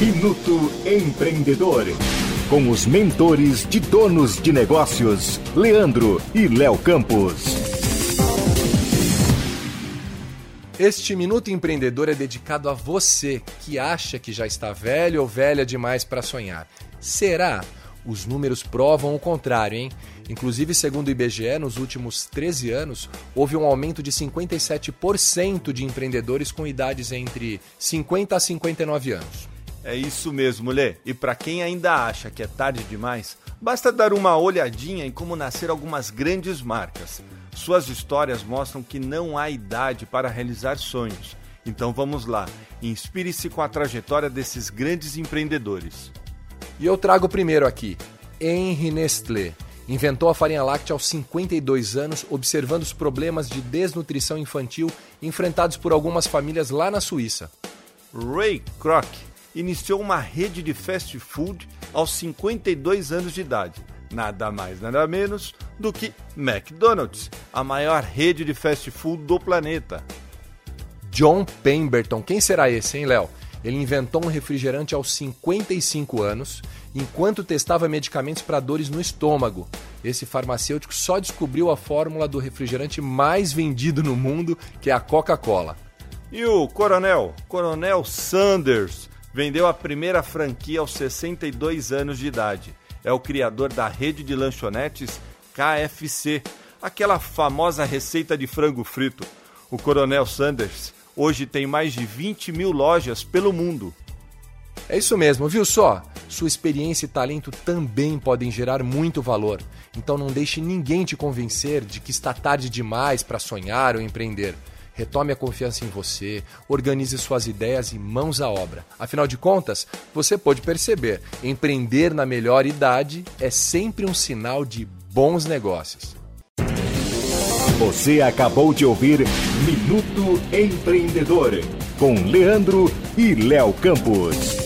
Minuto Empreendedor. Com os mentores de donos de negócios, Leandro e Léo Campos. Este Minuto Empreendedor é dedicado a você que acha que já está velho ou velha demais para sonhar. Será? Os números provam o contrário, hein? Inclusive, segundo o IBGE, nos últimos 13 anos, houve um aumento de 57% de empreendedores com idades entre 50 a 59 anos. É isso mesmo, Lê. E para quem ainda acha que é tarde demais, basta dar uma olhadinha em como nasceram algumas grandes marcas. Suas histórias mostram que não há idade para realizar sonhos. Então vamos lá, inspire-se com a trajetória desses grandes empreendedores. E eu trago primeiro aqui Henri Nestlé. Inventou a farinha láctea aos 52 anos, observando os problemas de desnutrição infantil enfrentados por algumas famílias lá na Suíça. Ray Kroc iniciou uma rede de fast food aos 52 anos de idade. Nada mais, nada menos do que McDonald's, a maior rede de fast food do planeta. John Pemberton, quem será esse, hein, Léo? Ele inventou um refrigerante aos 55 anos, enquanto testava medicamentos para dores no estômago. Esse farmacêutico só descobriu a fórmula do refrigerante mais vendido no mundo, que é a Coca-Cola. E o Coronel, Coronel Sanders, vendeu a primeira franquia aos 62 anos de idade. É o criador da rede de lanchonetes KFC, aquela famosa receita de frango frito. O Coronel Sanders hoje tem mais de 20 mil lojas pelo mundo. É isso mesmo, viu só? Sua experiência e talento também podem gerar muito valor. Então não deixe ninguém te convencer de que está tarde demais para sonhar ou empreender. Retome a confiança em você, organize suas ideias e mãos à obra. Afinal de contas, você pode perceber, empreender na melhor idade é sempre um sinal de bons negócios. Você acabou de ouvir Minuto Empreendedor com Leandro e Léo Campos.